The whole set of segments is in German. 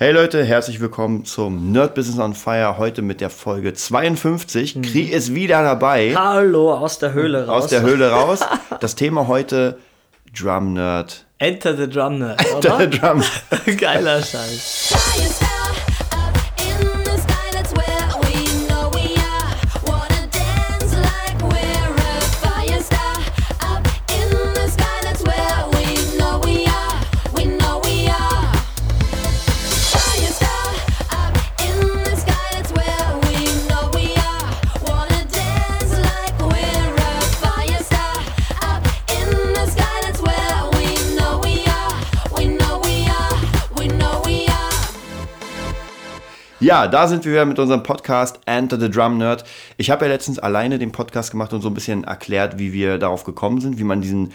Hey Leute, herzlich willkommen zum Nerd Business on Fire. Heute mit der Folge 52. Mhm. Kri ist wieder dabei. Hallo, aus der Höhle raus. Aus der Höhle raus. Das Thema heute Drum Nerd. Enter the Drum Nerd. Enter the Drum Nerd. Geiler Scheiß. Ja, da sind wir wieder mit unserem Podcast Enter the Drum Nerd. Ich habe ja letztens alleine den Podcast gemacht und so ein bisschen erklärt, wie wir darauf gekommen sind, wie man diesen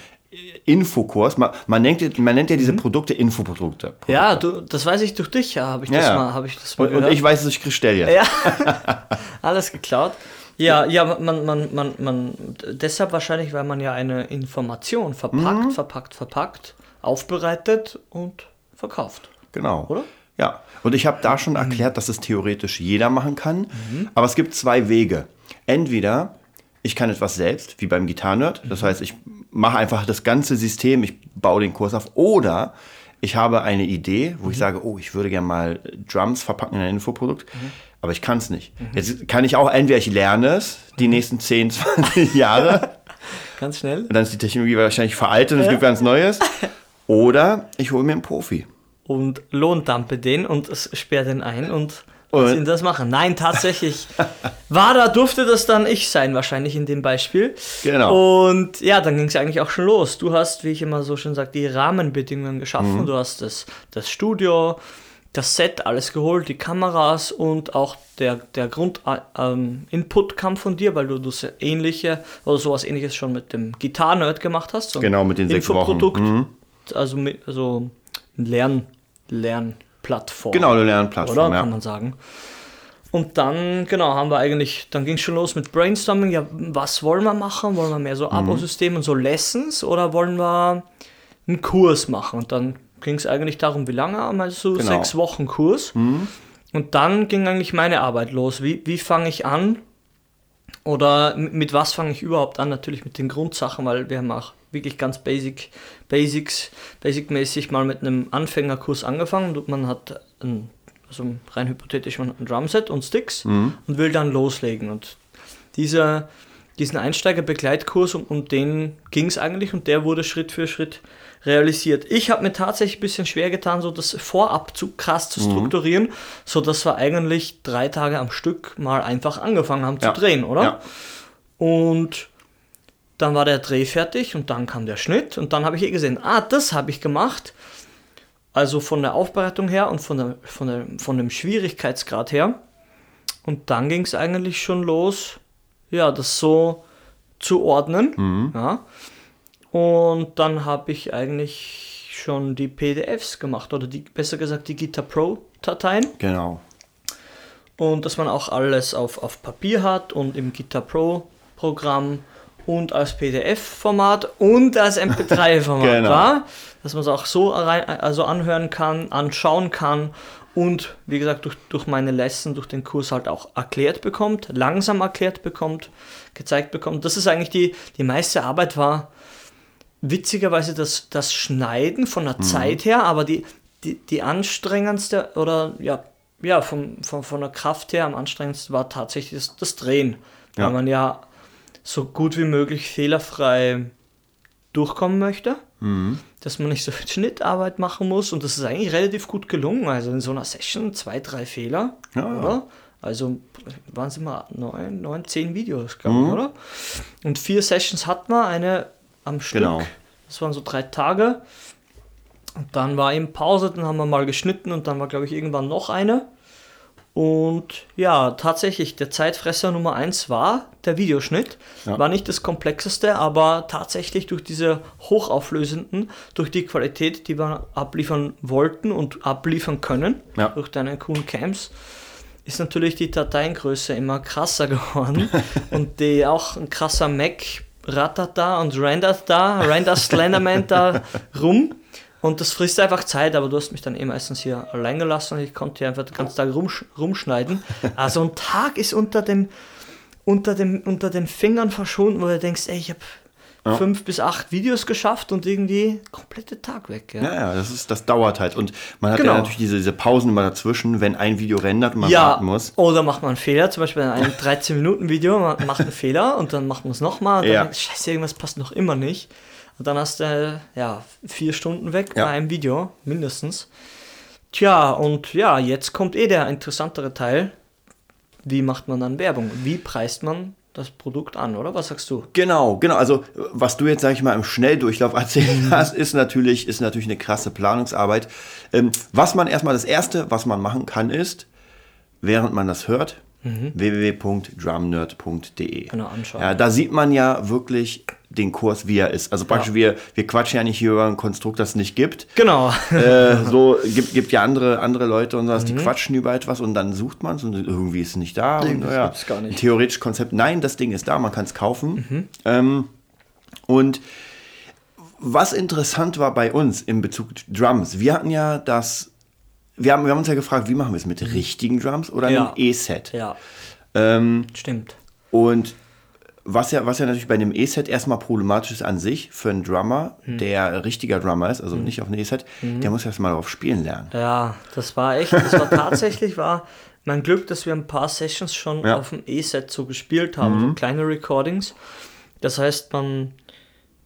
Infokurs, man, man, nennt, man nennt ja diese mhm. Produkte Infoprodukte. Produkte. Ja, du, das weiß ich durch dich, ja, habe ich, das ja. mal, hab ich das mal und, und, ich weiß es durch Christelle. Ja, alles geklaut. Ja, ja, man, man, man, man, deshalb wahrscheinlich, weil man ja eine Information verpackt, mhm. verpackt, verpackt, aufbereitet und verkauft. Genau. Oder? Ja, und ich habe da schon erklärt, dass es theoretisch jeder machen kann. Mhm. Aber es gibt zwei Wege. Entweder ich kann etwas selbst, wie beim Gitarrenerd. Das mhm. heißt, ich mache einfach das ganze System, ich baue den Kurs auf. Oder ich habe eine Idee, wo mhm. ich sage, oh, ich würde gerne mal Drums verpacken in ein Infoprodukt. Mhm. Aber ich kann es nicht. Mhm. Jetzt kann ich auch, entweder ich lerne es die mhm. nächsten 10, 20 Jahre. Ganz schnell. Und dann ist die Technologie wahrscheinlich veraltet und es gibt ganz Neues. Oder ich hole mir einen Profi und lohndampe den und sperre den ein und lass ihn das machen. Nein, tatsächlich war da, durfte das dann ich sein, wahrscheinlich in dem Beispiel. Genau. Und ja, dann ging es eigentlich auch schon los. Du hast, wie ich immer so schön sage, die Rahmenbedingungen geschaffen. Mhm. Du hast das, das Studio, das Set, alles geholt, die Kameras und auch der, der Grund-Input äh, ähm, kam von dir, weil du das ähnliche oder sowas ähnliches schon mit dem Gitarre-Nerd gemacht hast. So genau, mit den sechs Wochen. Mhm. Also, also Lern, Lernplattform. Genau, eine Lernplattform, oder? Ja. Kann man sagen. Und dann, genau, haben wir eigentlich, dann ging es schon los mit Brainstorming. Ja, was wollen wir machen? Wollen wir mehr so mhm. Abosystem und so Lessons oder wollen wir einen Kurs machen? Und dann ging es eigentlich darum, wie lange wir so genau. sechs Wochen Kurs. Mhm. Und dann ging eigentlich meine Arbeit los. Wie, wie fange ich an? Oder mit was fange ich überhaupt an? Natürlich mit den Grundsachen, weil wir haben auch wirklich ganz basic, basics, basic-mäßig mal mit einem Anfängerkurs angefangen und man hat ein, also rein hypothetisch man hat ein Drumset und Sticks mhm. und will dann loslegen und dieser, diesen Einsteigerbegleitkurs, um, um den ging es eigentlich und der wurde Schritt für Schritt realisiert. Ich habe mir tatsächlich ein bisschen schwer getan, so das vorab zu krass zu mhm. strukturieren, mhm. so dass wir eigentlich drei Tage am Stück mal einfach angefangen haben ja. zu drehen, oder? Ja. Und dann war der Dreh fertig und dann kam der Schnitt und dann habe ich eh gesehen, ah, das habe ich gemacht. Also von der Aufbereitung her und von, der, von, der, von dem Schwierigkeitsgrad her. Und dann ging es eigentlich schon los, ja, das so zu ordnen. Mhm. Ja. Und dann habe ich eigentlich schon die PDFs gemacht oder die, besser gesagt die Guitar Pro Dateien. Genau. Und dass man auch alles auf, auf Papier hat und im Guitar Pro Programm und als PDF-Format und als MP3-Format genau. war, dass man es auch so also anhören kann, anschauen kann und wie gesagt durch, durch meine Lesson, durch den Kurs halt auch erklärt bekommt, langsam erklärt bekommt, gezeigt bekommt. Das ist eigentlich die, die meiste Arbeit war witzigerweise das, das Schneiden von der mhm. Zeit her, aber die, die, die anstrengendste oder ja, ja von, von, von der Kraft her am anstrengendsten war tatsächlich das, das Drehen. Ja. Weil man ja so gut wie möglich fehlerfrei durchkommen möchte, mhm. dass man nicht so viel Schnittarbeit machen muss und das ist eigentlich relativ gut gelungen. Also in so einer Session zwei, drei Fehler, ja, oder? Also waren es immer neun, neun, zehn Videos, glaube ich, mhm. oder? Und vier Sessions hatten wir, eine am Stück. Genau. Das waren so drei Tage. Und dann war eben Pause, dann haben wir mal geschnitten und dann war, glaube ich, irgendwann noch eine. Und ja, tatsächlich, der Zeitfresser Nummer 1 war der Videoschnitt. Ja. War nicht das komplexeste, aber tatsächlich durch diese hochauflösenden, durch die Qualität, die wir abliefern wollten und abliefern können, ja. durch deine coolen Cams, ist natürlich die Dateiengröße immer krasser geworden. und die auch ein krasser Mac rattert da und rendert da, rendert Slenderman da rum. Und das frisst einfach Zeit, aber du hast mich dann eh meistens hier allein gelassen und ich konnte hier einfach den ganzen Tag rumsch rumschneiden. Also ein Tag ist unter dem, unter dem, unter den Fingern verschwunden, wo du denkst, ey, ich habe ja. fünf bis acht Videos geschafft und irgendwie komplette Tag weg. Ja, ja, ja das, ist, das dauert halt. Und man hat genau. ja natürlich diese, diese Pausen immer dazwischen, wenn ein Video rendert und man ja, warten muss. Oder macht man einen Fehler, zum Beispiel in einem 13-Minuten-Video, man macht einen Fehler und dann macht man es nochmal. Ja. Denkt, Scheiße, irgendwas passt noch immer nicht. Und dann hast du ja vier Stunden weg ja. bei einem Video, mindestens. Tja, und ja, jetzt kommt eh der interessantere Teil. Wie macht man dann Werbung? Wie preist man das Produkt an, oder? Was sagst du? Genau, genau. Also, was du jetzt, sag ich mal, im Schnelldurchlauf erzählt mhm. hast, ist natürlich, ist natürlich eine krasse Planungsarbeit. Ähm, was man erstmal, das Erste, was man machen kann, ist, während man das hört, mhm. www.drumnerd.de. Genau, anschauen. Ja, da sieht man ja wirklich den Kurs, wie er ist. Also praktisch, ja. wir, wir quatschen ja nicht hier über ein Konstrukt, das es nicht gibt. Genau. Äh, so gibt, gibt ja andere, andere Leute und sowas, mhm. die quatschen über etwas und dann sucht man es und irgendwie ist es nicht da. Nee, und, ja, gar nicht. Theoretisch Konzept, nein, das Ding ist da, man kann es kaufen. Mhm. Ähm, und was interessant war bei uns in Bezug Drums, wir hatten ja das, wir haben, wir haben uns ja gefragt, wie machen wir es mit richtigen Drums oder ja. einem E-Set? Ja. Ähm, Stimmt. Und was ja, was ja natürlich bei einem E-Set erstmal problematisch ist an sich für einen Drummer, hm. der richtiger Drummer ist, also hm. nicht auf einem E-Set, hm. der muss erstmal darauf spielen lernen. Ja, das war echt, das war tatsächlich war mein Glück, dass wir ein paar Sessions schon ja. auf dem E-Set so gespielt haben, so mhm. kleine Recordings. Das heißt, man,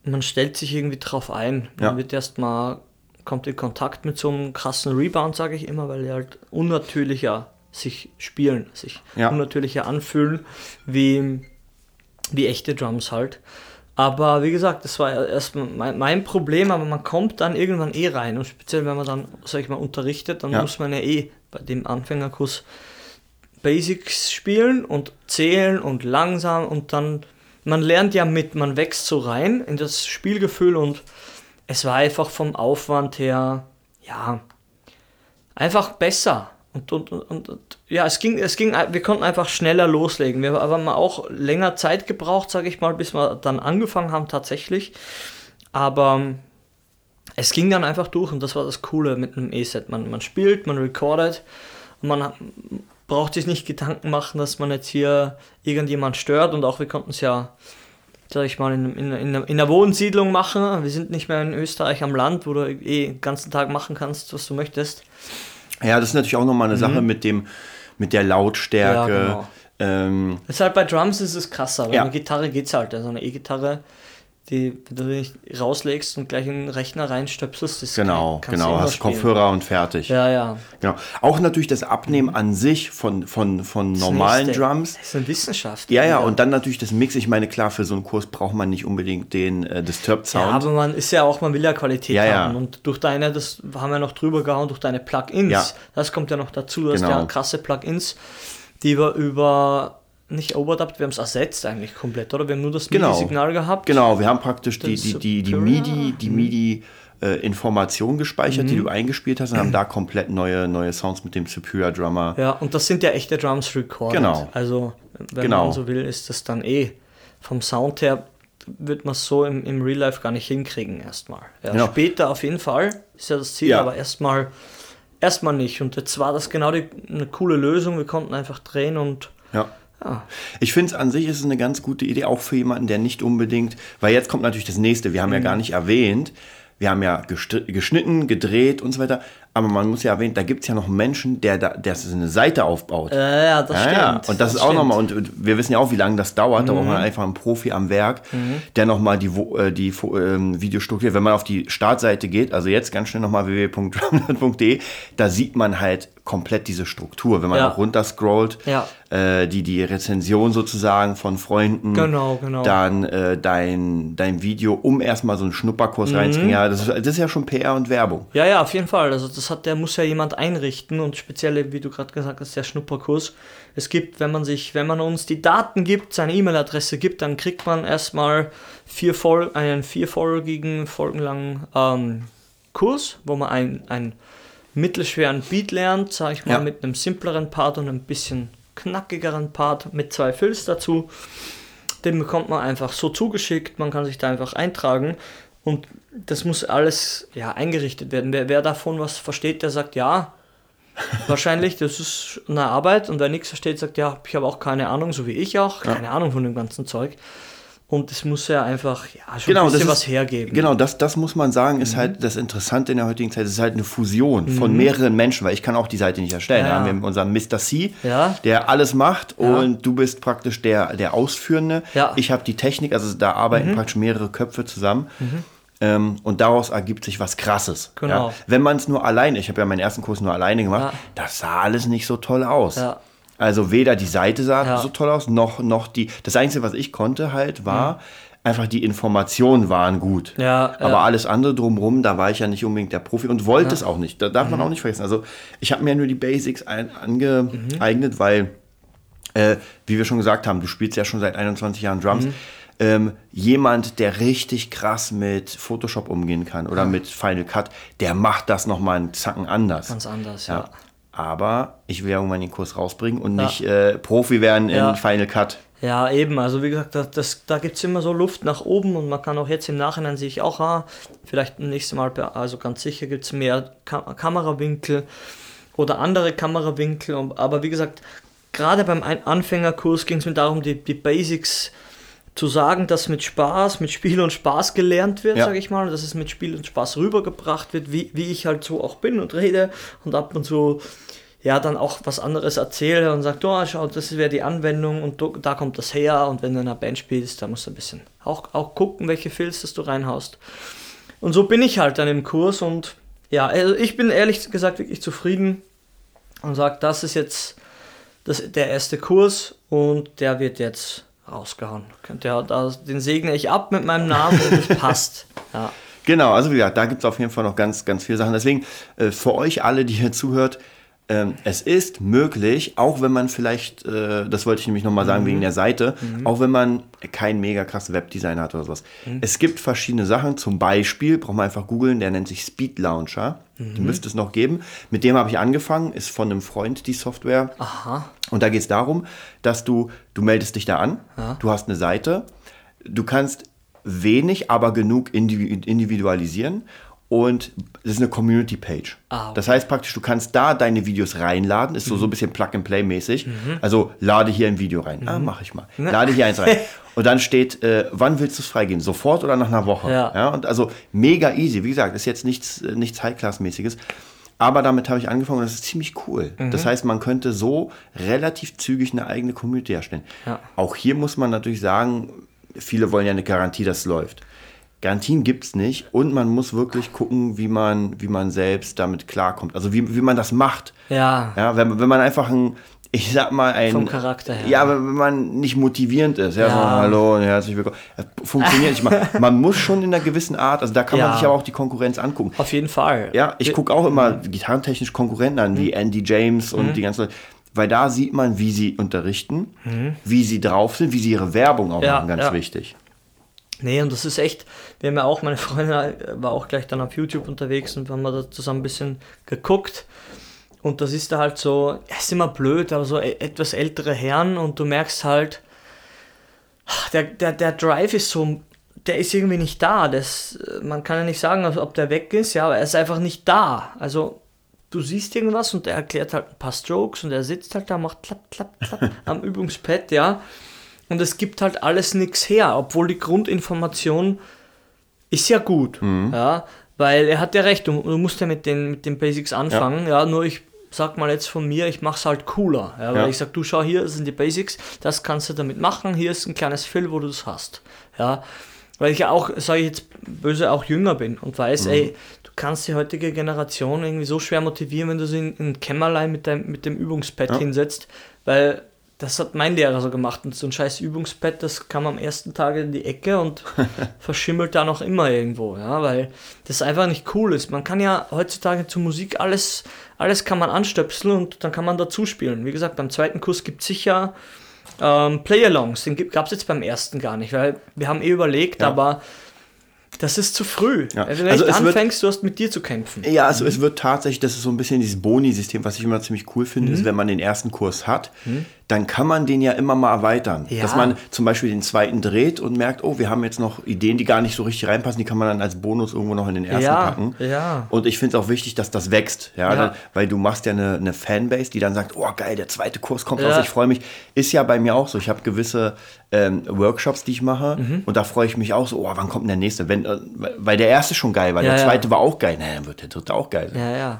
man stellt sich irgendwie drauf ein. Man ja. wird erstmal, kommt in Kontakt mit so einem krassen Rebound, sage ich immer, weil er halt unnatürlicher sich spielen, sich ja. unnatürlicher anfühlen, wie wie echte Drums halt. Aber wie gesagt, das war erst mein, mein, Problem, aber man kommt dann irgendwann eh rein. Und speziell, wenn man dann, sag ich mal, unterrichtet, dann ja. muss man ja eh bei dem Anfängerkurs Basics spielen und zählen und langsam und dann, man lernt ja mit, man wächst so rein in das Spielgefühl und es war einfach vom Aufwand her, ja, einfach besser. Und, und, und, und, ja, es ging, es ging, wir konnten einfach schneller loslegen. Wir haben auch länger Zeit gebraucht, sage ich mal, bis wir dann angefangen haben tatsächlich. Aber ähm, es ging dann einfach durch und das war das Coole mit einem E-Set. Man, man spielt, man recordet und man braucht sich nicht Gedanken machen, dass man jetzt hier irgendjemand stört und auch wir konnten es ja, sag ich mal, in, in, in, in einer Wohnsiedlung machen. Wir sind nicht mehr in Österreich am Land, wo du eh den ganzen Tag machen kannst, was du möchtest. Ja, das ist natürlich auch nochmal eine mhm. Sache mit dem, mit der Lautstärke. Ja, genau. ähm, ist halt bei Drums ist es krasser, bei ja. einer Gitarre geht es halt. Also eine E-Gitarre, die, wenn du nicht rauslegst und gleich in den Rechner reinstöpselst, ist Genau, genau, hast spielen. Kopfhörer und fertig. Ja, ja. Genau. Auch natürlich das Abnehmen an sich von, von, von normalen nächste, Drums. Das ist eine Wissenschaft. Ja, ja, und dann natürlich das Mix. Ich meine, klar, für so einen Kurs braucht man nicht unbedingt den äh, Disturbed Sound. Ja, aber man ist ja auch, man will ja Qualität ja, haben. Ja. Und durch deine, das haben wir noch drüber gehauen, durch deine Plugins, ja. das kommt ja noch dazu, du genau. hast ja krasse Plugins, die wir über nicht overdubbed, wir haben es ersetzt eigentlich komplett, oder? Wir haben nur das genau. MIDI-Signal gehabt. Genau, wir haben praktisch die, die, die, die MIDI, die MIDI äh, Information gespeichert, mhm. die du eingespielt hast und haben da komplett neue, neue Sounds mit dem Superior Drummer. Ja, und das sind ja echte Drums recorded. Genau. Also, wenn genau. man so will, ist das dann eh vom Sound her wird man so im, im Real Life gar nicht hinkriegen erstmal. Ja, genau. Später auf jeden Fall ist ja das Ziel, ja. aber erstmal erstmal nicht. Und jetzt war das genau die, eine coole Lösung. Wir konnten einfach drehen und ja. Ja. Ich finde es an sich ist eine ganz gute Idee, auch für jemanden, der nicht unbedingt, weil jetzt kommt natürlich das nächste, wir haben mhm. ja gar nicht erwähnt, wir haben ja geschnitten, gedreht und so weiter. Aber man muss ja erwähnen, da gibt es ja noch Menschen, der, da, der eine Seite aufbaut. Ja, ja das ja, stimmt. Ja. Und das, das ist auch nochmal, und wir wissen ja auch, wie lange das dauert. Mhm. Da braucht man einfach einen Profi am Werk, mhm. der nochmal die, äh, die ähm, Videos strukturiert. Wenn man auf die Startseite geht, also jetzt ganz schnell nochmal www.drumnet.de, da sieht man halt komplett diese Struktur. Wenn man ja. auch runter scrollt, ja. äh, die, die Rezension sozusagen von Freunden, genau, genau. dann äh, dein, dein Video, um erstmal so einen Schnupperkurs mhm. reinzukriegen. Ja, das ist, das ist ja schon PR und Werbung. Ja, ja, auf jeden Fall. Also das hat, der muss ja jemand einrichten und speziell, wie du gerade gesagt hast, der Schnupperkurs. Es gibt, wenn man sich, wenn man uns die Daten gibt, seine E-Mail-Adresse gibt, dann kriegt man erstmal vier Fol einen vierfolgigen, folgenlangen ähm, Kurs, wo man ein, ein mittelschweren Beat lernt, sage ich mal, ja. mit einem simpleren Part und ein bisschen knackigeren Part mit zwei Fills dazu. Den bekommt man einfach so zugeschickt, man kann sich da einfach eintragen und das muss alles ja, eingerichtet werden. Wer, wer davon was versteht, der sagt, ja, wahrscheinlich, das ist eine Arbeit. Und wer nichts versteht, sagt, ja, ich habe auch keine Ahnung, so wie ich auch, keine ja. Ahnung von dem ganzen Zeug. Und es muss ja einfach ja, schon genau, ein bisschen ist, was hergeben. Genau, das, das muss man sagen, ist mhm. halt das Interessante in der heutigen Zeit. Es ist halt eine Fusion mhm. von mehreren Menschen, weil ich kann auch die Seite nicht erstellen. Ja. Da haben wir unseren Mr. C, ja. der alles macht ja. und du bist praktisch der, der Ausführende. Ich habe die Technik, also da arbeiten mhm. praktisch mehrere Köpfe zusammen. Mhm. Ähm, und daraus ergibt sich was Krasses. Genau. Wenn man es nur alleine, ich habe ja meinen ersten Kurs nur alleine gemacht, das sah alles nicht so toll aus. Ja. Also weder die Seite sah ja. so toll aus, noch, noch die. Das Einzige, was ich konnte halt, war mhm. einfach die Informationen waren gut. Ja, Aber ja. alles andere drumherum, da war ich ja nicht unbedingt der Profi und wollte es auch nicht. Da darf mhm. man auch nicht vergessen. Also ich habe mir nur die Basics ein, angeeignet, mhm. weil, äh, wie wir schon gesagt haben, du spielst ja schon seit 21 Jahren Drums. Mhm. Ähm, jemand, der richtig krass mit Photoshop umgehen kann oder ja. mit Final Cut, der macht das nochmal einen Zacken anders. Ganz anders, ja. Ja aber ich will ja irgendwann den Kurs rausbringen und ja. nicht äh, Profi werden in Final Cut. Ja, eben. Also wie gesagt, das, das da gibt es immer so Luft nach oben und man kann auch jetzt im Nachhinein sehe ich auch, ah, vielleicht nächstes Mal, also ganz sicher gibt es mehr Kam Kamerawinkel oder andere Kamerawinkel. Aber wie gesagt, gerade beim Anfängerkurs ging es mir darum, die, die Basics zu sagen, dass mit Spaß, mit Spiel und Spaß gelernt wird, ja. sage ich mal, dass es mit Spiel und Spaß rübergebracht wird, wie, wie ich halt so auch bin und rede und ab und zu ja dann auch was anderes erzähle und sagt, oh, schau, das wäre die Anwendung und do, da kommt das her und wenn du in einer Band spielst, da musst du ein bisschen auch, auch gucken, welche Filz das du reinhaust. Und so bin ich halt dann im Kurs und ja, also ich bin ehrlich gesagt wirklich zufrieden und sage, das ist jetzt das, der erste Kurs und der wird jetzt rausgehauen. Der, den segne ich ab mit meinem Namen und es passt. Ja. Genau, also wie gesagt, da gibt es auf jeden Fall noch ganz, ganz viele Sachen. Deswegen, äh, für euch alle, die hier zuhört, ähm, es ist möglich, auch wenn man vielleicht, äh, das wollte ich nämlich nochmal sagen mhm. wegen der Seite, mhm. auch wenn man kein mega krasses Webdesign hat oder sowas. Mhm. Es gibt verschiedene Sachen, zum Beispiel, braucht man einfach googeln, der nennt sich Speed Launcher. Den mhm. müsste es noch geben. Mit dem habe ich angefangen, ist von einem Freund die Software. Aha. Und da geht es darum, dass du, du meldest dich da an, ja. du hast eine Seite, du kannst wenig, aber genug individualisieren und das ist eine Community-Page. Ah, okay. Das heißt praktisch, du kannst da deine Videos reinladen, ist so, mhm. so ein bisschen Plug-and-Play-mäßig. Mhm. Also lade hier ein Video rein. Ah, mhm. Ah, mache ich mal. Ne? Lade hier eins rein. und dann steht, äh, wann willst du es freigeben? Sofort oder nach einer Woche? Ja. ja. Und also mega easy. Wie gesagt, ist jetzt nichts, äh, nichts High-Class-mäßiges. Aber damit habe ich angefangen und das ist ziemlich cool. Mhm. Das heißt, man könnte so relativ zügig eine eigene Community erstellen. Ja. Auch hier muss man natürlich sagen, viele wollen ja eine Garantie, dass es läuft. Garantien gibt es nicht und man muss wirklich gucken, wie man, wie man selbst damit klarkommt. Also wie, wie man das macht. Ja. ja wenn, wenn man einfach ein, ich sag mal ein. Vom Charakter her. Ja, wenn man nicht motivierend ist. Ja, ja. So, hallo und herzlich willkommen. Das funktioniert nicht. Man, man muss schon in einer gewissen Art, also da kann ja. man sich aber auch die Konkurrenz angucken. Auf jeden Fall. Ja, ich gucke auch immer gitarrentechnisch Konkurrenten an, mhm. wie Andy James und mhm. die ganzen Leute. Weil da sieht man, wie sie unterrichten, mhm. wie sie drauf sind, wie sie ihre Werbung auch machen, ganz wichtig. Nee, und das ist echt, wir haben ja auch, meine Freundin war auch gleich dann auf YouTube unterwegs und wir haben da zusammen ein bisschen geguckt. Und das ist da halt so, es ist immer blöd, aber so e-, etwas ältere Herren und du merkst halt, der, der, der Drive ist so, der ist irgendwie nicht da. Das, man kann ja nicht sagen, ob der weg ist, ja, aber er ist einfach nicht da. Also du siehst irgendwas und er erklärt halt ein paar Strokes und er sitzt halt da, macht klapp, klapp, klapp am Übungspad, ja und es gibt halt alles nichts her, obwohl die Grundinformation ist ja gut, mhm. ja, weil er hat ja recht, du, du, musst ja mit den, mit den Basics anfangen, ja, ja nur ich sag mal jetzt von mir, ich mach's halt cooler, ja, weil ja. ich sag, du schau hier, das sind die Basics, das kannst du damit machen, hier ist ein kleines Fill, wo du das hast, ja, weil ich ja auch, sage ich jetzt böse, auch jünger bin und weiß, mhm. ey, du kannst die heutige Generation irgendwie so schwer motivieren, wenn du sie in ein Kämmerlein mit, dein, mit dem Übungspad ja. hinsetzt, weil das hat mein Lehrer so gemacht. Und so ein scheiß Übungspad, das kam am ersten Tag in die Ecke und verschimmelt da noch immer irgendwo, ja, weil das einfach nicht cool ist. Man kann ja heutzutage zur Musik alles, alles kann man anstöpseln und dann kann man dazu spielen. Wie gesagt, beim zweiten Kurs gibt es sicher ähm, Play-Alongs. Den gab es jetzt beim ersten gar nicht, weil wir haben eh überlegt, ja. aber Das ist zu früh. Ja. Wenn Also du es wird- anfängst, du hast mit dir zu kämpfen. Ja, also es wird tatsächlich, das ist so ein bisschen dieses Boni-System, was ich immer ziemlich cool finde, Mhm. ist, wenn man den ersten Kurs hat, dann kann man den ja immer mal erweitern. Ja. Dass man zum Beispiel den zweiten dreht und merkt, oh, wir haben jetzt noch Ideen, die gar nicht so richtig reinpassen, die kann man dann als Bonus irgendwo noch in den ersten Ja, packen. ja. Und ich finde es auch wichtig, dass das wächst, ja. Dann, weil du machst ja eine, eine Fanbase, die dann sagt, oh geil, der zweite Kurs kommt raus, ich freue mich. Ist ja bei mir auch so. Ich habe gewisse ähm, Workshops, die ich mache Mhm. und da freue ich mich auch so, oh, wann kommt denn der nächste? Wenn, äh, weil der erste schon geil war, der zweite war auch geil, na, dann wird der dritte auch geil.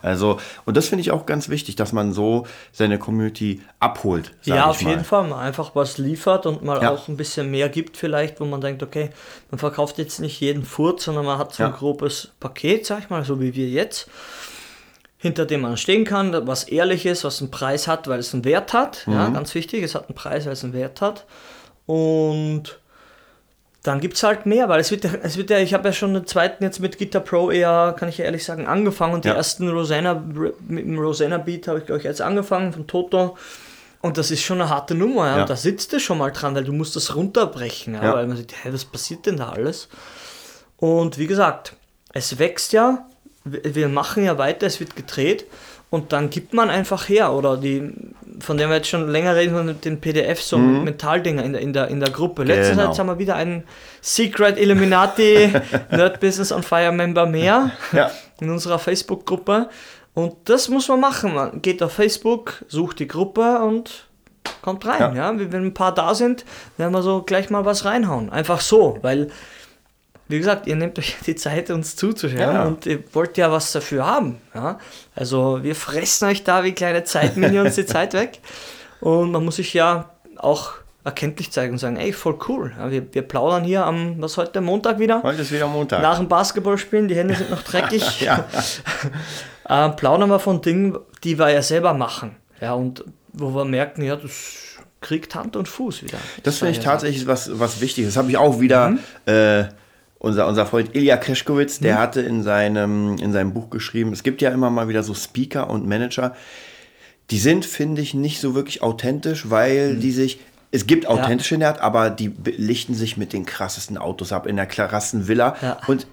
Also, und das finde ich auch ganz wichtig, dass man so seine Community abholt. sag Ja, auf mal. jeden Fall. Mal einfach was liefert und mal Ja. auch ein bisschen mehr gibt vielleicht, wo man denkt, okay, man verkauft jetzt nicht jeden Furz, sondern man hat so ein Ja. grobes Paket, sag ich mal, so wie wir jetzt, hinter dem man stehen kann, was ehrlich ist, was einen Preis hat, weil es einen Wert hat. Mhm. Ja, ganz wichtig, es hat einen Preis, weil es einen Wert hat. Und dann gibt es halt mehr, weil es wird, ja- es wird ja, ich habe ja schon den zweiten jetzt mit Guitar Pro eher, kann ich ja ehrlich sagen, angefangen und die Ja. ersten Rosanna, mit dem Rosanna Beat habe ich glaube ich jetzt angefangen von Toto und das ist schon eine harte Nummer, ja. Und da sitzt du schon mal dran, weil du musst das runterbrechen, ja, weil man sieht, hey, was passiert denn da alles? Und wie gesagt, es wächst ja, wir machen ja weiter, es wird gedreht und dann gibt man einfach her oder die, von dem wir jetzt schon länger reden, von den PDFs, so mit Mentaldinger in der, in der, in der Gruppe. Letztens Mhm. Genau. jetzt haben wir wieder einen Secret Illuminati Nerd Business on Fire Member mehr Ja. in unserer Facebook-Gruppe. Und das muss man machen. Man geht auf Facebook, sucht die Gruppe und kommt rein. Ja. Wenn ein paar da sind, werden wir so gleich mal was reinhauen. Einfach so, weil, wie gesagt, ihr nehmt euch die Zeit, uns zuzuschauen Ja. und ihr wollt ja was dafür haben. Ja? Also wir fressen euch da wie kleine Zeitminions die Zeit weg. Und man muss sich ja auch erkenntlich zeigen und sagen, ey, voll cool. Ja, wir, wir plaudern hier am, was heute, Montag wieder? Heute ist wieder Montag. Nach dem Basketballspielen, die Hände sind noch dreckig. ja. Äh, plaudern wir von Dingen, die wir ja selber machen. Ja, und wo wir merken, ja, das kriegt Hand und Fuß wieder. Das finde ich ja- tatsächlich was, was Wichtiges. Das habe ich auch wieder. Mhm. Äh, unser, unser Freund Ilya Kreschkowitz, der hatte in seinem, in seinem Buch geschrieben, es gibt ja immer mal wieder so Speaker und Manager, die sind, finde ich, nicht so wirklich authentisch, weil Mhm. die sich. Es gibt authentische Nerd, aber die lichten sich mit den krassesten Autos ab, in der krassesten Villa. Ja. Und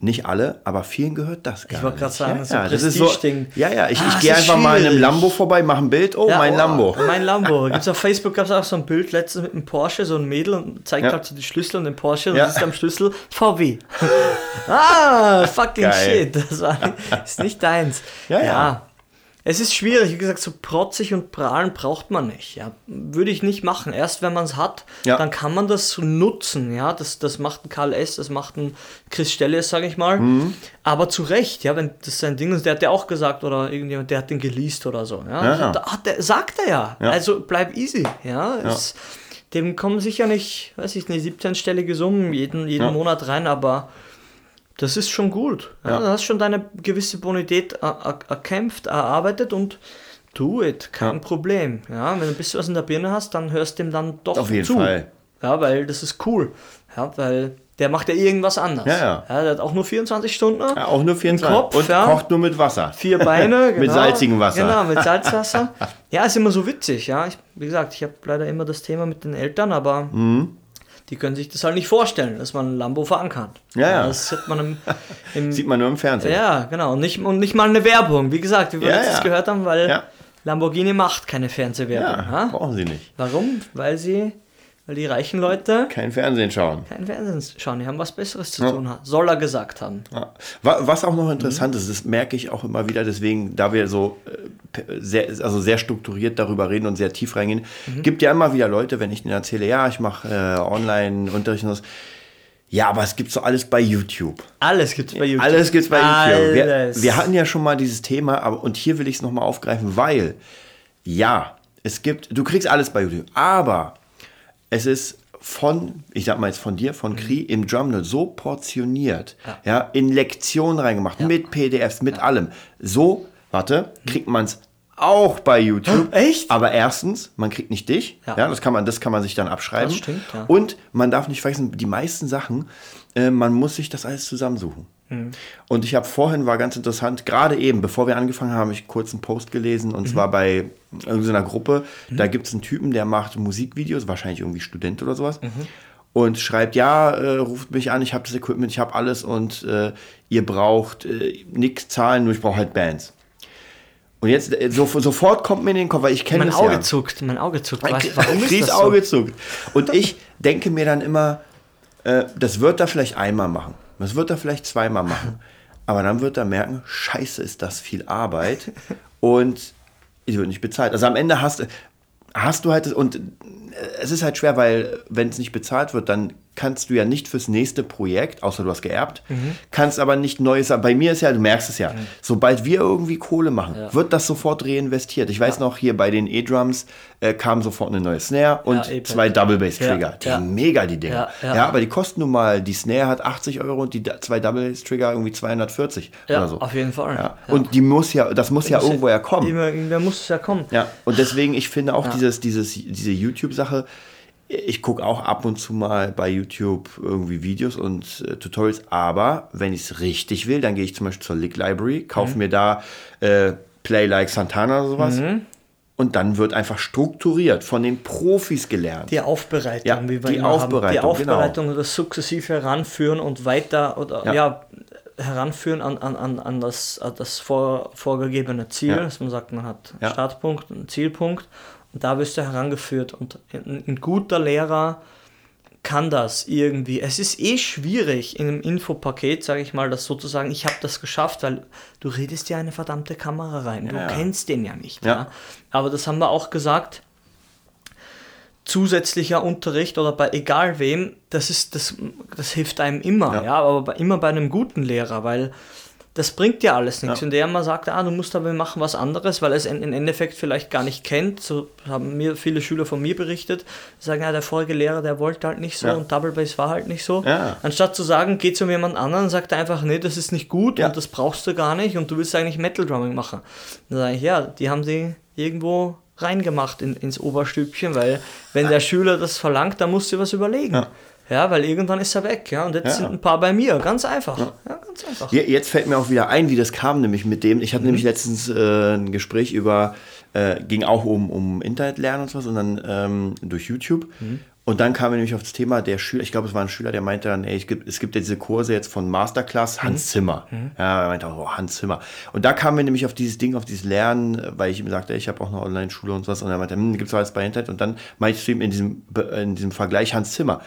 nicht alle, aber vielen gehört das gar Ich wollte gerade sagen, ja, so ja, das ist so. Ja, ja, ich, Ah, ich gehe einfach mal in einem schwierig. Lambo vorbei, mache ein Bild. Oh, Ja, mein oh, Lambo. Mein Lambo. Gibt's auf Facebook gab es auch so ein Bild letztens mit einem Porsche, so ein Mädel und zeigt Ja. halt so die Schlüssel und den Porsche und Ja. das ist am Schlüssel VW. ah, fucking Geil. shit. Das war, ist nicht deins. Ja, ja. Es ist schwierig, wie gesagt, so protzig und prahlen braucht man nicht. Ja. Würde ich nicht machen. Erst wenn man es hat, Ja. dann kann man das nutzen. Ja. Das, das macht ein Karl S., das macht ein Chris Stelles, sage ich mal. Mhm. Aber zu Recht, ja, wenn das sein Ding ist, der hat ja auch gesagt, oder irgendjemand, der hat den geleast oder so. Ja. Ja, ja. da hat der, sagt er ja. Ja. Also bleib easy. Ja. Es, dem kommen sicher nicht, weiß ich, eine 17-stellige Summe jeden, jeden. Monat rein, aber das ist schon gut. Ja, Ja. Du hast schon deine gewisse Bonität er, er, erkämpft, erarbeitet und do it, kein Ja. Problem. Ja, wenn du ein bisschen was in der Birne hast, dann hörst du ihm dann doch Auf jeden zu. Fall. Ja, weil das ist cool. Ja, weil der macht ja irgendwas anders. Ja, ja. der hat auch nur 24 Stunden. Ja, auch nur 24. Kopf, und ja. kocht nur mit Wasser. Vier Beine. Genau. Mit salzigem Wasser. Genau, mit Salzwasser. ja, ist immer so witzig. Ja, ich, wie gesagt, ich habe leider immer das Thema mit den Eltern, aber Mhm. Die können sich das halt nicht vorstellen, dass man ein Lambo fahren kann. Ja, ja. Das hat man im, im Sieht man nur im Fernsehen. ja, genau. Und nicht, und nicht mal eine Werbung. Wie gesagt, wie wir Ja, letztens ja. gehört haben, weil Ja. Lamborghini macht keine Fernsehwerbung. Ja, brauchen sie nicht. Warum? Weil sie, weil die reichen Leute Kein Fernsehen schauen. kein Fernsehen schauen, die haben was Besseres zu tun. Soll er gesagt haben. Ja. Wa- Was auch noch interessant ist, das merke ich auch immer wieder, deswegen, da wir so äh, sehr, also sehr strukturiert darüber reden und sehr tief reingehen, gibt ja immer wieder Leute, wenn ich denen erzähle, ja, ich mache äh, Online-Unterricht und so. Ja, aber es gibt so alles bei YouTube. Alles gibt's bei YouTube. Alles gibt's bei YouTube. Wir, Alles. wir hatten ja schon mal dieses Thema, aber und hier will ich es nochmal aufgreifen, weil ja, es gibt, du kriegst alles bei YouTube, aber es ist von, ich sag mal jetzt von dir, von Kri im Drumnet so portioniert, ja, in Lektionen reingemacht, mit PDFs, mit allem. So, warte, kriegt man es auch bei YouTube. Echt? Aber erstens, man kriegt nicht dich. Ja. Ja. das, kann man, das kann man sich dann abschreiben. Das stimmt, ja. Und man darf nicht vergessen, die meisten Sachen, äh, man muss sich das alles zusammensuchen. Mhm. Und ich habe vorhin, war ganz interessant, gerade eben, bevor wir angefangen haben, habe ich kurz einen Post gelesen Mhm. und zwar bei irgendeiner Gruppe. Da gibt es einen Typen, der macht Musikvideos, wahrscheinlich irgendwie Student oder sowas. Mhm. und schreibt, ja, äh, ruft mich an, ich habe das Equipment, ich habe alles und äh, ihr braucht äh, nichts zahlen, nur ich brauche halt Bands. Und jetzt äh, so, sofort kommt mir in den Kopf, weil ich kenne Mein das Auge ja. zuckt, mein Auge zuckt. Mein Weißt, warum ist das so? Auge zuckt. Und ich denke mir dann immer, äh, das wird er vielleicht einmal machen. Das wird er vielleicht zweimal machen. Aber dann wird er merken, scheiße, ist das viel Arbeit. Und ich wird nicht bezahlt. Also am Ende hast, hast du halt, und äh, es ist halt schwer, weil wenn es nicht bezahlt wird, dann kannst du ja nicht fürs nächste Projekt, außer du hast geerbt, Mhm. kannst aber nicht Neues. Bei mir ist ja, du merkst es ja, sobald wir irgendwie Kohle machen, Ja. wird das sofort reinvestiert. Ich weiß noch, hier bei den E-Drums äh, kam sofort eine neue Snare und Ja, zwei Double Bass Trigger. Ja, die ja. mega, die Dinger. Ja, Ja, ja. aber die kosten nun mal, die Snare hat 80 Euro und die da- zwei Double Bass Trigger irgendwie 240 Ja, oder so. auf jeden Fall. Ja. Ja. Und die muss ja, das muss ja irgendwo ja kommen. Irgendwer muss es ja kommen. Ja, und deswegen, ich finde auch dieses, dieses, diese YouTube-Sache, ich gucke auch ab und zu mal bei YouTube irgendwie Videos und äh, Tutorials, aber wenn ich es richtig will, dann gehe ich zum Beispiel zur Lick Library, kaufe Mhm. mir da äh, Play Like Santana oder sowas und dann wird einfach strukturiert von den Profis gelernt. Die Aufbereitung, Ja, wie wir die immer haben. Aufbereitung, Die Aufbereitung genau. oder das sukzessive heranführen und weiter oder Ja. ja, heranführen an, an, an, an das, an das vor, vorgegebene Ziel, Ja. dass man sagt, man hat Ja. Startpunkt und Zielpunkt und da wirst du herangeführt und ein, ein guter Lehrer kann das irgendwie. Es ist eh schwierig in einem Infopaket, sage ich mal, das sozusagen, ich habe das geschafft, weil du redest ja eine verdammte Kamera rein. Du Ja. kennst den ja nicht. Ja. Ja. Aber das haben wir auch gesagt, zusätzlicher Unterricht oder bei egal wem, das ist das, das hilft einem immer, Ja. aber immer bei einem guten Lehrer, weil das bringt dir alles nichts. Ja. Wenn der mal sagt, ah, du musst aber machen was anderes, weil er es im Endeffekt vielleicht gar nicht kennt, so haben mir viele Schüler von mir berichtet, sagen, ja, der vorige Lehrer, der wollte halt nicht so Ja. und Double Bass war halt nicht so. Ja. Anstatt zu sagen, geh zu jemand anderen, sagt er einfach, nee, das ist nicht gut Ja. und das brauchst du gar nicht und du willst eigentlich Metal Drumming machen. Dann sage ich, ja, die haben sie irgendwo reingemacht in, ins Oberstübchen, weil wenn der Schüler das verlangt, dann musst du was überlegen. Ja. Ja. weil irgendwann ist er weg, ja, und jetzt Ja. sind ein paar bei mir, ganz einfach. Ja, ganz einfach. Je- Jetzt fällt mir auch wieder ein, wie das kam, nämlich mit dem. Ich hatte nämlich letztens äh, ein Gespräch über, äh, ging auch um, um Internetlernen und sowas und dann ähm, durch YouTube. Und dann kam nämlich auf das Thema der Schüler, ich glaube, es war ein Schüler, der meinte dann, ey, ich gibt, es gibt ja diese Kurse jetzt von Masterclass Hans Zimmer. Ja, er meinte auch, oh, Hans Zimmer. Und da kam mir nämlich auf dieses Ding, auf dieses Lernen, weil ich ihm sagte, ey, ich habe auch eine Online-Schule und sowas. Und er meinte, hm, gibt es alles bei Internet. Und dann meinte ich zu ihm in diesem, in diesem Vergleich Hans Zimmer.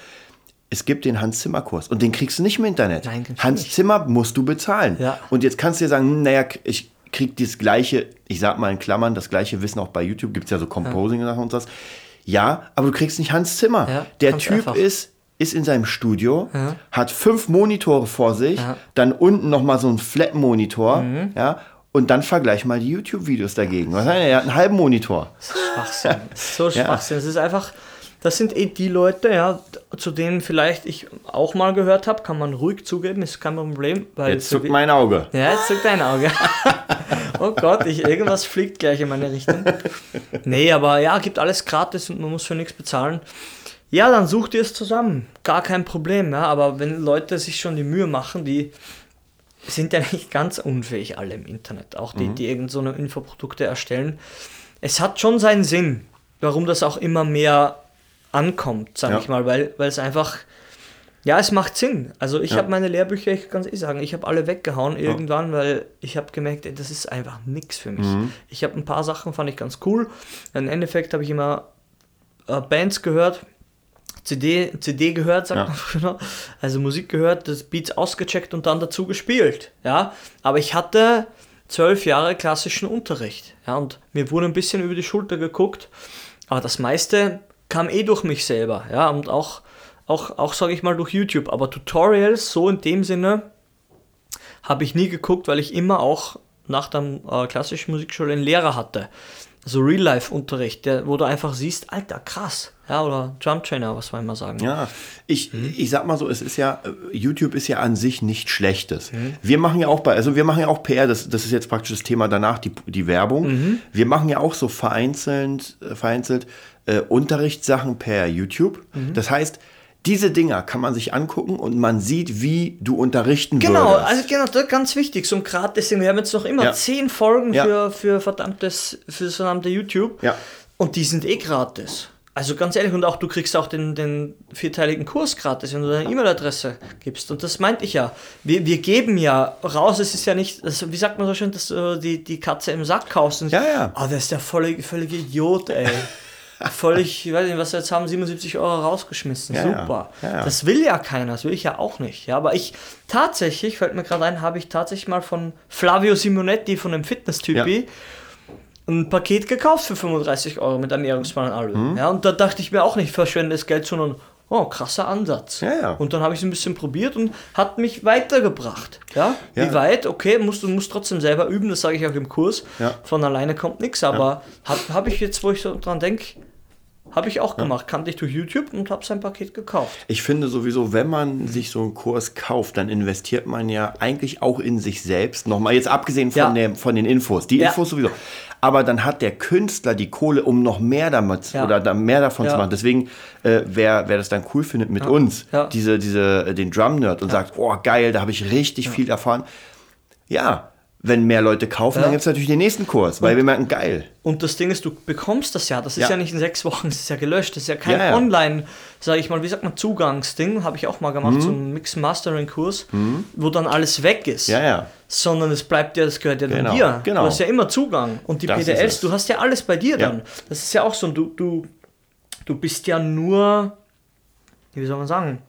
Es gibt den Hans-Zimmer-Kurs und den kriegst du nicht im Internet. Nein, Hans nicht. Zimmer musst du bezahlen. Ja. Und jetzt kannst du dir sagen, hm, naja, ich krieg das gleiche, ich sag mal in Klammern, das gleiche Wissen auch bei YouTube, gibt es ja so Composing-Sachen und sowas. Ja, aber du kriegst nicht Hans Zimmer. Ja, Der Typ einfach. ist, ist in seinem Studio, Ja. hat fünf Monitore vor sich, Ja. Mhm. dann unten nochmal so ein Flat-Monitor, ja, und dann vergleich mal die YouTube-Videos dagegen. Was hat er? Hat einen halben Monitor. Schwachsinn. Das ist so Ja. Schwachsinn. Es ist einfach, das sind eh die Leute, ja, zu denen vielleicht ich auch mal gehört habe, kann man ruhig zugeben, ist kein Problem. Weil Jetzt zuckt mein Auge. Ja, jetzt zuckt dein Auge. oh Gott, ich, irgendwas fliegt gleich in meine Richtung. Nee, aber ja, gibt alles gratis und man muss für nichts bezahlen. Ja, dann sucht ihr es zusammen. Gar kein Problem, ja. Aber wenn Leute sich schon die Mühe machen, die sind ja nicht ganz unfähig alle im Internet. Auch die, die irgend so eine Infoprodukte erstellen. Es hat schon seinen Sinn, warum das auch immer mehr ankommt, sag Ja. ich mal, weil, weil es einfach, ja, es macht Sinn. Also ich Ja. habe meine Lehrbücher, ich kann es eh sagen, ich habe alle weggehauen irgendwann, weil ich habe gemerkt, ey, das ist einfach nichts für mich. Mhm. Ich habe ein paar Sachen, fand ich ganz cool. Im Endeffekt habe ich immer äh, Bands gehört, CD, CD gehört, sagt Ja. man früher. Also Musik gehört, das Beats ausgecheckt und dann dazu gespielt. Ja, aber ich hatte zwölf Jahre klassischen Unterricht. Ja, und mir wurde ein bisschen über die Schulter geguckt, aber das meiste kam eh durch mich selber. Ja, und auch, auch, auch sage ich mal, durch YouTube. Aber Tutorials, so in dem Sinne, habe ich nie geguckt, weil ich immer auch nach der äh, klassischen Musikschule einen Lehrer hatte. Also Real-Life-Unterricht, wo du einfach siehst, Alter, krass. Ja, oder Drum Trainer, was wir immer sagen. Ja, ich, Mhm. ich sag mal so, es ist ja, äh, YouTube ist ja an sich nicht Schlechtes. Mhm. Wir machen ja auch bei, also wir machen ja auch PR, das, das ist jetzt praktisch das Thema danach, die, die Werbung. Mhm. Wir machen ja auch so vereinzelt, äh, vereinzelt äh, Unterrichtssachen per YouTube. Mhm. Das heißt, diese Dinger kann man sich angucken und man sieht, wie du unterrichten Genau, würdest. also genau, das ist ganz wichtig, so ein gratis Ding. Wir haben jetzt noch immer Ja. zehn Folgen Ja. für, für verdammtes, für das verdammte YouTube. Ja. Und die sind eh gratis. also ganz ehrlich, und auch du kriegst auch den, den vierteiligen Kurs gratis, wenn du deine E-Mail-Adresse gibst. Und das meinte ich ja. Wir, wir geben ja raus, es ist ja nicht, das, wie sagt man so schön, dass du die, die Katze im Sack kaufst. Und, ja, ja. Oh, der ist der völlige, völlige Idiot, ey. Völlig, ich weiß nicht, was wir jetzt haben, 77 Euro rausgeschmissen. Ja, Super. Ja. Ja, das will ja keiner, das will ich ja auch nicht. Ja, aber ich, tatsächlich, fällt mir gerade ein, habe ich tatsächlich mal von Flavio Simonetti, von dem Fitness-Typi, ein Paket gekauft für 35 Euro mit Ernährungsplan und allem. Mhm. Ja, und da dachte ich mir auch nicht, verschwende das Geld, sondern oh, krasser Ansatz. Ja, ja. Und dann habe ich es ein bisschen probiert und hat mich weitergebracht. Ja? ja. Wie weit? Okay, musst, du musst trotzdem selber üben, das sage ich auch im Kurs. Von alleine kommt nichts, aber habe hab ich jetzt, wo ich so dran denke, habe ich auch gemacht, kannte ich durch YouTube und habe sein Paket gekauft. Ich finde sowieso, wenn man sich so einen Kurs kauft, dann investiert man ja eigentlich auch in sich selbst. Nochmal jetzt abgesehen von, ja. der, von den Infos. Die ja. Infos sowieso. Aber dann hat der Künstler die Kohle, um noch mehr damit ja. oder mehr davon zu machen. Deswegen, äh, wer, wer das dann cool findet mit uns, diese, diese, äh, den Drum Nerd und sagt, oh geil, da habe ich richtig viel erfahren. Ja, wenn mehr Leute kaufen, ja. dann gibt es natürlich den nächsten Kurs, weil und, wir merken, geil. Und das Ding ist, du bekommst das ja, das ist ja, ja nicht in sechs Wochen, das ist ja gelöscht, das ist ja kein ja, Online, sage ich mal, wie sagt man, Zugangsding, habe ich auch mal gemacht, mhm. so einen Mix-Mastering-Kurs, mhm. wo dann alles weg ist. Ja, ja. Sondern es bleibt ja, das gehört ja genau. dann dir. Genau. Du hast ja immer Zugang. Und die das PDLs, du hast ja alles bei dir dann. Das ist ja auch so, du, du, du bist ja nur, wie soll man sagen,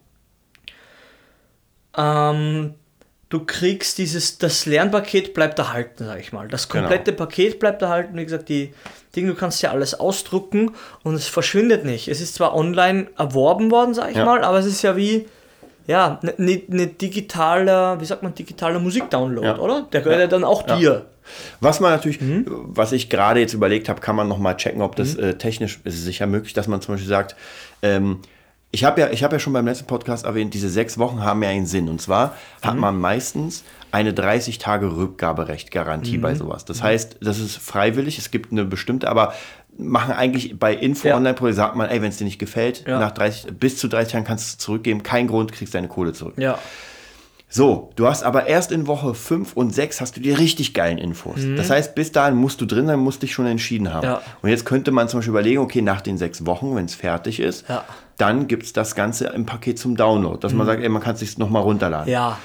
ähm, du kriegst dieses, das Lernpaket bleibt erhalten, sag ich mal. Das genau. komplette genau. Paket bleibt erhalten. Wie gesagt, die Dinge, du kannst ja alles ausdrucken und es verschwindet nicht. Es ist zwar online erworben worden, sag ich ja. mal, aber es ist ja wie, ja, eine ne, ne digitale, wie sagt man, digitaler Musikdownload, ja. oder? Der gehört ja, ja dann auch dir. Was man natürlich, mhm. was ich gerade jetzt überlegt habe, kann man nochmal checken, ob das mhm. äh, technisch ist sicher möglich, dass man zum Beispiel sagt, ähm, ich habe ja, hab ja schon beim letzten Podcast erwähnt, diese sechs Wochen haben ja einen Sinn. Und zwar mhm. hat man meistens eine 30 Tage Rückgaberecht-Garantie mhm. bei sowas. Das heißt, das ist freiwillig, es gibt eine bestimmte, aber machen eigentlich bei Info ja. Online Pro sagt man, ey, wenn es dir nicht gefällt, ja. nach 30, bis zu 30 Tagen kannst du zurückgeben, kein Grund, kriegst deine Kohle zurück. Ja. So, du hast aber erst in Woche 5 und 6 hast du die richtig geilen Infos. Mhm. Das heißt, bis dahin musst du drin sein, musst dich schon entschieden haben. Ja. Und jetzt könnte man zum Beispiel überlegen, okay, nach den sechs Wochen, wenn es fertig ist, ja. dann gibt es das Ganze im Paket zum Download, dass mhm. man sagt, ey, man kann es sich nochmal runterladen. Ja.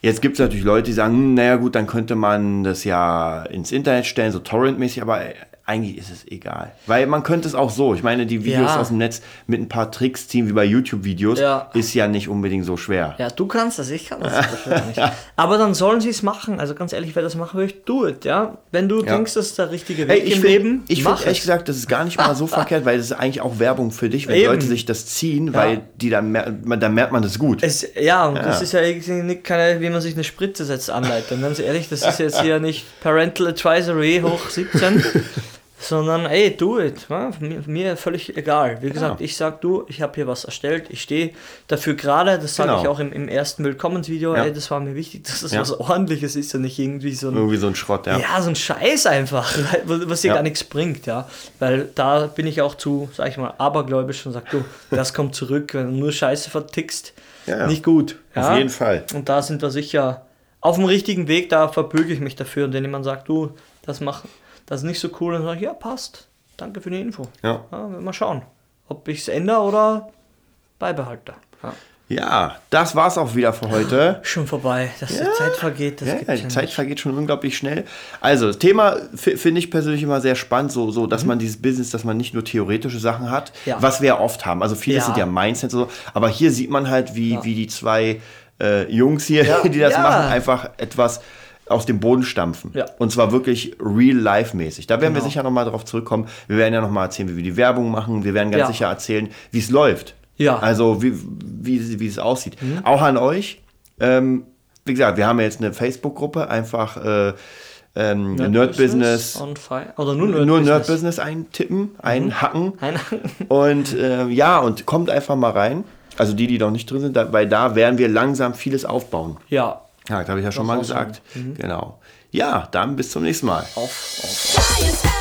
Jetzt gibt es natürlich Leute, die sagen, hm, naja gut, dann könnte man das ja ins Internet stellen, so Torrent-mäßig, aber eigentlich ist es egal. Weil man könnte es auch so. Ich meine, die Videos ja. aus dem Netz mit ein paar Tricks ziehen, wie bei YouTube-Videos, ja. ist ja nicht unbedingt so schwer. Ja, du kannst das, ich kann das nicht. Aber dann sollen sie es machen. Also ganz ehrlich, wer das machen will, do it, ja. Wenn du ja. denkst, das ist der richtige Weg hey, im find, Leben, Ich finde ehrlich gesagt, das ist gar nicht mal so verkehrt, weil es ist eigentlich auch Werbung für dich, wenn Eben. Leute sich das ziehen, weil die dann, dann merkt man das gut. Es, ja, und das ist ja nicht keine, wie man sich eine Spritze setzt, anleitet. Ganz ehrlich, das ist jetzt hier nicht Parental Advisory hoch 17. sondern ey, do it. Ja? Mir, mir, völlig egal. Wie gesagt, ja. ich sag du, ich habe hier was erstellt, ich stehe dafür gerade, das sage genau. ich auch im, im ersten Willkommensvideo, ja. ey, das war mir wichtig, dass das was ordentliches ist und nicht irgendwie so ein, irgendwie so ein Schrott, ja. Ja, so ein Scheiß einfach, was dir gar nichts bringt, ja. Weil da bin ich auch zu, sag ich mal, abergläubisch und sag du, das kommt zurück, wenn du nur Scheiße vertickst, nicht gut. Auf jeden Fall. Und da sind wir sicher auf dem richtigen Weg, da verbürge ich mich dafür, und wenn jemand sagt, du, das machen das ist nicht so cool, dann sage ich, ja, passt. Danke für die Info. Ja. ja mal schauen, ob ich es ändere oder beibehalte. Ja. Ja, das war's auch wieder für heute. Schon vorbei, dass ja. die Zeit vergeht. Das ja, die Zeit nicht. vergeht schon unglaublich schnell. Also, das Thema finde ich persönlich immer sehr spannend, so, so dass mhm. man dieses Business, dass man nicht nur theoretische Sachen hat, ja. was wir oft haben. Also, viele sind ja Mindset so, aber hier sieht man halt, wie, wie die zwei äh, Jungs hier, die das machen, einfach etwas aus dem Boden stampfen. Ja. Und zwar wirklich real-life-mäßig. Da werden genau. wir sicher nochmal drauf zurückkommen. Wir werden ja nochmal erzählen, wie wir die Werbung machen. Wir werden ganz ja. sicher erzählen, wie es läuft. Ja. Also wie, wie, wie es aussieht. Mhm. Auch an euch. Ähm, wie gesagt, wir haben jetzt eine Facebook-Gruppe, einfach äh, ähm, Nerd, Nerd Business, oder nur Nerd, nur Nerd Business eintippen, mhm. einhacken. einhacken. Und äh, ja, und kommt einfach mal rein. Also die, die noch nicht drin sind, da, weil da werden wir langsam vieles aufbauen. Ja, ja, das habe ich ja schon mal gesagt. Mhm. Genau. Ja, dann bis zum nächsten Mal. Auf, auf, auf.